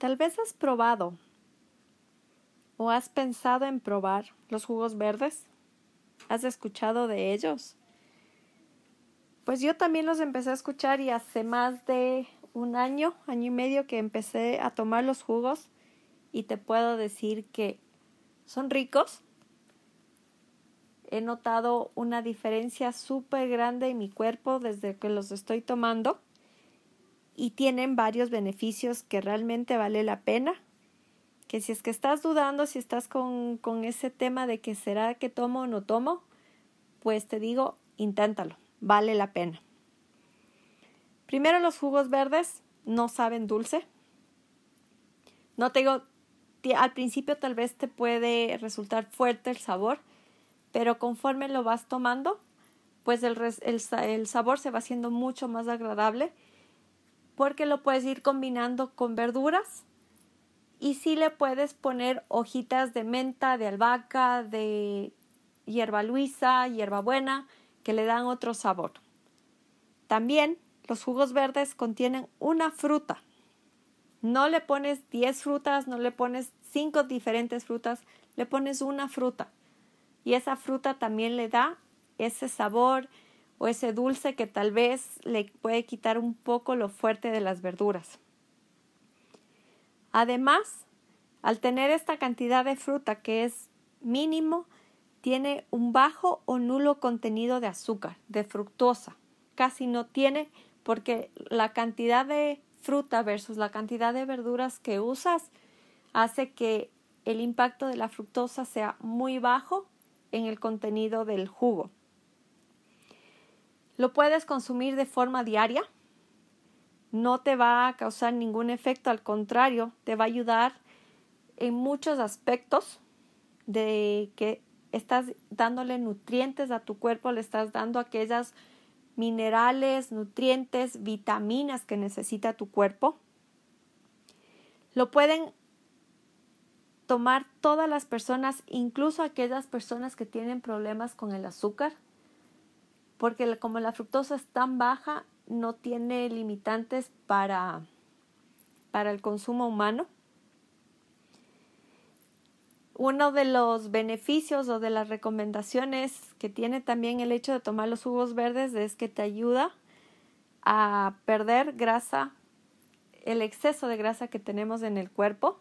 Tal vez has probado o has pensado en probar los jugos verdes. ¿Has escuchado de ellos? Pues yo también los empecé a escuchar y hace más de un año, año y medio que empecé a tomar los jugos y te puedo decir que son ricos. He notado una diferencia súper grande en mi cuerpo desde que los estoy tomando y tienen varios beneficios que realmente vale la pena. Que si es que estás dudando, si estás con, con ese tema de que será que tomo o no tomo, pues te digo, inténtalo, vale la pena. Primero los jugos verdes no saben dulce. No te digo, al principio tal vez te puede resultar fuerte el sabor, pero conforme lo vas tomando, pues el, el, el sabor se va haciendo mucho más agradable porque lo puedes ir combinando con verduras y si le puedes poner hojitas de menta, de albahaca, de hierba luisa, hierbabuena, que le dan otro sabor. También los jugos verdes contienen una fruta. No le pones 10 frutas, no le pones 5 diferentes frutas, le pones una fruta. Y esa fruta también le da ese sabor, o ese dulce que tal vez le puede quitar un poco lo fuerte de las verduras. Además, al tener esta cantidad de fruta que es mínimo, tiene un bajo o nulo contenido de azúcar, de fructosa. Casi no tiene porque la cantidad de fruta versus la cantidad de verduras que usas hace que el impacto de la fructosa sea muy bajo en el contenido del jugo. Lo puedes consumir de forma diaria. No te va a causar ningún efecto, al contrario, te va a ayudar en muchos aspectos de que estás dándole nutrientes a tu cuerpo, le estás dando aquellas minerales, nutrientes, vitaminas que necesita tu cuerpo. Lo pueden tomar todas las personas, incluso aquellas personas que tienen problemas con el azúcar, porque como la fructosa es tan baja, no tiene limitantes para, para el consumo humano. Uno de los beneficios o de las recomendaciones que tiene también el hecho de tomar los jugos verdes es que te ayuda a perder grasa, el exceso de grasa que tenemos en el cuerpo.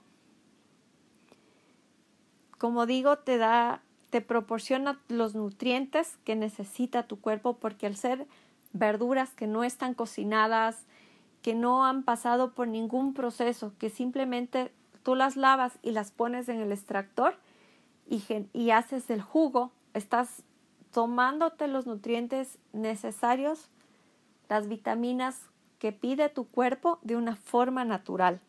Como digo, te da te proporciona los nutrientes que necesita tu cuerpo porque al ser verduras que no están cocinadas, que no han pasado por ningún proceso, que simplemente tú las lavas y las pones en el extractor y, y haces el jugo, estás tomándote los nutrientes necesarios, las vitaminas que pide tu cuerpo de una forma natural.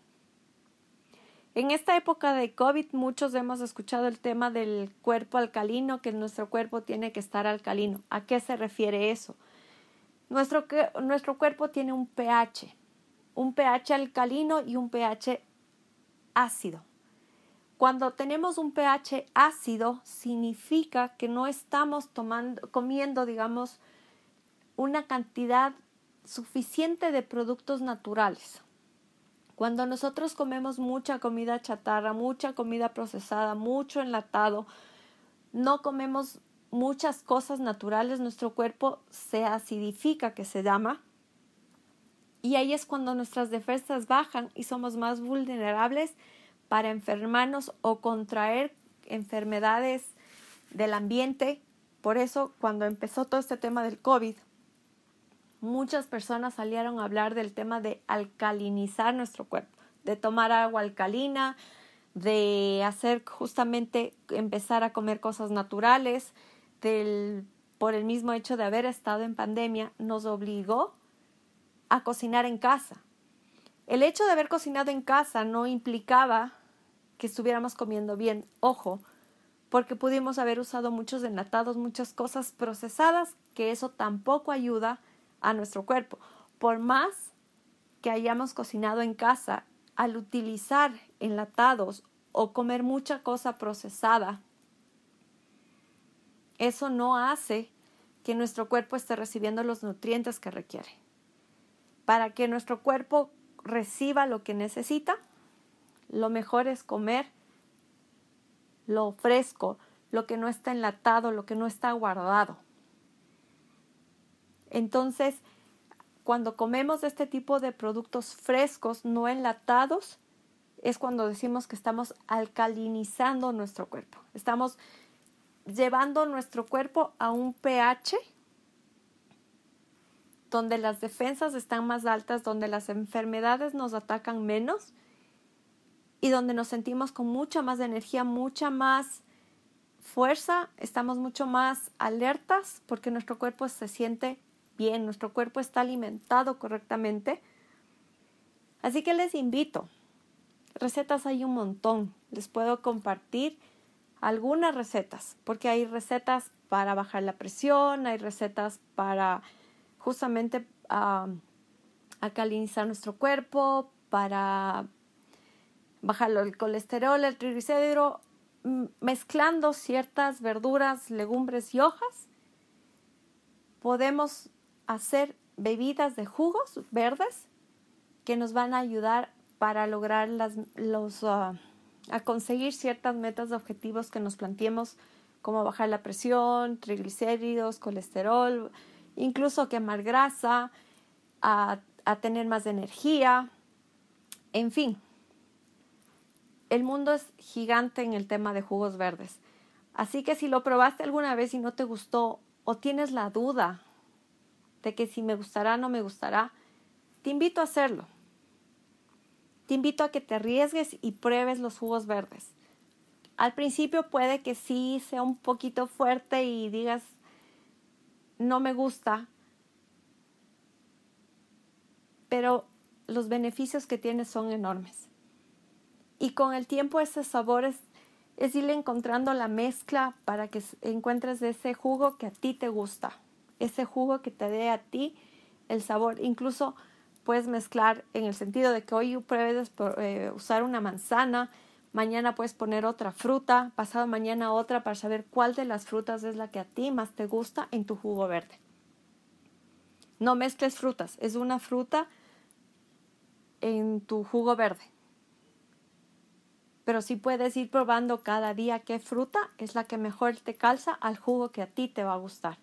En esta época de COVID muchos hemos escuchado el tema del cuerpo alcalino, que nuestro cuerpo tiene que estar alcalino. ¿A qué se refiere eso? Nuestro, nuestro cuerpo tiene un pH, un pH alcalino y un pH ácido. Cuando tenemos un pH ácido, significa que no estamos tomando, comiendo, digamos, una cantidad suficiente de productos naturales. Cuando nosotros comemos mucha comida chatarra, mucha comida procesada, mucho enlatado, no comemos muchas cosas naturales, nuestro cuerpo se acidifica, que se llama, y ahí es cuando nuestras defensas bajan y somos más vulnerables para enfermarnos o contraer enfermedades del ambiente. Por eso, cuando empezó todo este tema del COVID, muchas personas salieron a hablar del tema de alcalinizar nuestro cuerpo, de tomar agua alcalina, de hacer justamente empezar a comer cosas naturales, del, por el mismo hecho de haber estado en pandemia, nos obligó a cocinar en casa. El hecho de haber cocinado en casa no implicaba que estuviéramos comiendo bien, ojo, porque pudimos haber usado muchos enlatados, muchas cosas procesadas, que eso tampoco ayuda a nuestro cuerpo. Por más que hayamos cocinado en casa, al utilizar enlatados o comer mucha cosa procesada, eso no hace que nuestro cuerpo esté recibiendo los nutrientes que requiere. Para que nuestro cuerpo reciba lo que necesita, Lo mejor es comer lo fresco, lo que no está enlatado, lo que no está guardado. Entonces, cuando comemos este tipo de productos frescos, no enlatados, es cuando decimos que estamos alcalinizando nuestro cuerpo. Estamos llevando nuestro cuerpo a un pH donde las defensas están más altas, donde las enfermedades nos atacan menos y donde nos sentimos con mucha más energía, mucha más fuerza, estamos mucho más alertas porque nuestro cuerpo se siente bien, nuestro cuerpo está alimentado correctamente. Así que les invito, recetas hay un montón, les puedo compartir algunas recetas, porque hay recetas para bajar la presión, hay recetas para justamente uh, alcalinizar nuestro cuerpo, para bajar el colesterol, el triglicérido, mezclando ciertas verduras, legumbres y hojas, podemos hacer bebidas de jugos verdes que nos van a ayudar para lograr las, los, uh, a conseguir ciertas metas de objetivos que nos planteemos, como bajar la presión, triglicéridos, colesterol, incluso quemar grasa, a, a tener más energía, en fin, el mundo es gigante en el tema de jugos verdes. Así que si lo probaste alguna vez y no te gustó o tienes la duda de que si me gustará o no me gustará, te invito a hacerlo. Te invito a que te arriesgues y pruebes los jugos verdes. Al principio puede que sí sea un poquito fuerte y digas, no me gusta, pero los beneficios que tienes son enormes. Y con el tiempo ese sabor es, irle encontrando la mezcla para que encuentres ese jugo que a ti te gusta, ese jugo que te dé a ti el sabor. Incluso puedes mezclar en el sentido de que hoy pruebes eh, usar una manzana, mañana puedes poner otra fruta, pasado mañana otra para saber cuál de las frutas es la que a ti más te gusta en tu jugo verde. No mezcles frutas, es una fruta en tu jugo verde pero sí puedes ir probando cada día qué fruta es la que mejor te calza al jugo que a ti te va a gustar.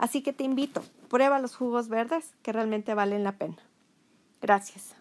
Así que te invito, prueba los jugos verdes que realmente valen la pena. Gracias.